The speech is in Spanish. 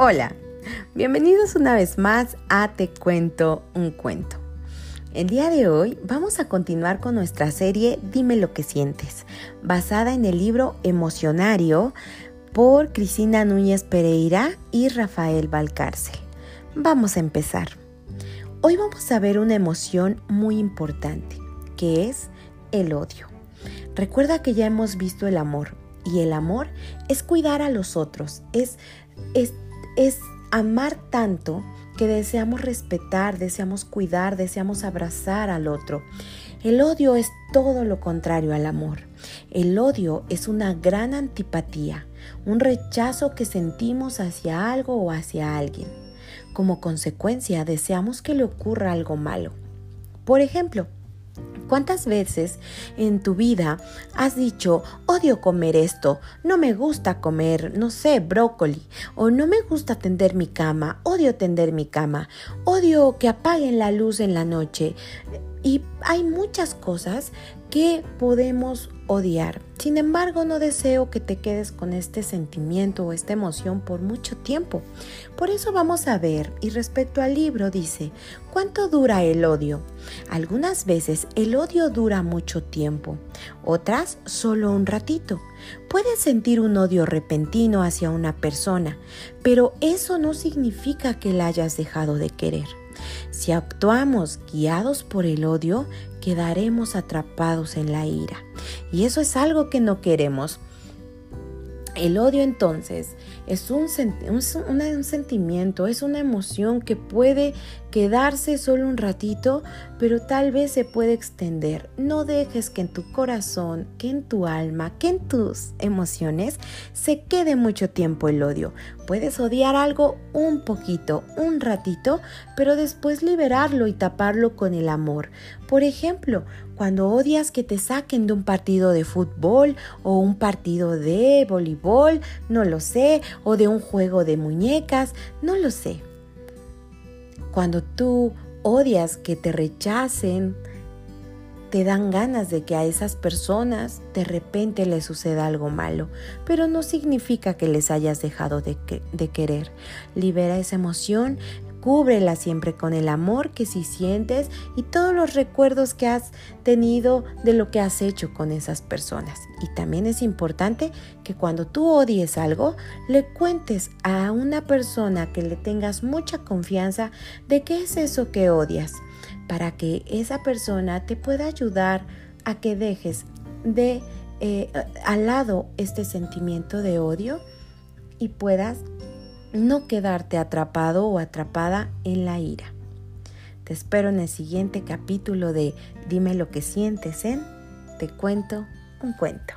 Hola, bienvenidos una vez más a Te cuento un cuento. El día de hoy vamos a continuar con nuestra serie Dime lo que sientes, basada en el libro Emocionario por Cristina Núñez Pereira y Rafael Valcárcel. Vamos a empezar. Hoy vamos a ver una emoción muy importante, que es el odio. Recuerda que ya hemos visto el amor, y el amor es cuidar a los otros, es, es es amar tanto que deseamos respetar, deseamos cuidar, deseamos abrazar al otro. El odio es todo lo contrario al amor. El odio es una gran antipatía, un rechazo que sentimos hacia algo o hacia alguien. Como consecuencia deseamos que le ocurra algo malo. Por ejemplo, ¿Cuántas veces en tu vida has dicho, odio comer esto, no me gusta comer, no sé, brócoli, o no me gusta tender mi cama, odio tender mi cama, odio que apaguen la luz en la noche? Y hay muchas cosas que podemos odiar. Sin embargo, no deseo que te quedes con este sentimiento o esta emoción por mucho tiempo. Por eso vamos a ver, y respecto al libro dice, ¿cuánto dura el odio? Algunas veces el odio dura mucho tiempo, otras solo un ratito. Puedes sentir un odio repentino hacia una persona, pero eso no significa que la hayas dejado de querer. Si actuamos guiados por el odio, quedaremos atrapados en la ira. Y eso es algo que no queremos. El odio entonces es un, sentimiento, es una emoción que puede quedarse solo un ratito, pero tal vez se puede extender. No dejes que en tu corazón, que en tu alma, que en tus emociones se quede mucho tiempo el odio. Puedes odiar algo un poquito, un ratito, pero después liberarlo y taparlo con el amor. Por ejemplo, cuando odias que te saquen de un partido de fútbol o un partido de voleibol, no lo sé, o de un juego de muñecas, no lo sé. Cuando tú odias que te rechacen, te dan ganas de que a esas personas de repente les suceda algo malo, pero no significa que les hayas dejado de, de, querer. Libera esa emoción Cúbrela siempre con el amor que sí sientes y todos los recuerdos que has tenido de lo que has hecho con esas personas. Y también es importante que cuando tú odies algo, le cuentes a una persona que le tengas mucha confianza de qué es eso que odias, para que esa persona te pueda ayudar a que dejes de eh, al lado este sentimiento de odio y puedas no quedarte atrapado o atrapada en la ira. Te espero en el siguiente capítulo de Dime lo que sientes en Te cuento un cuento.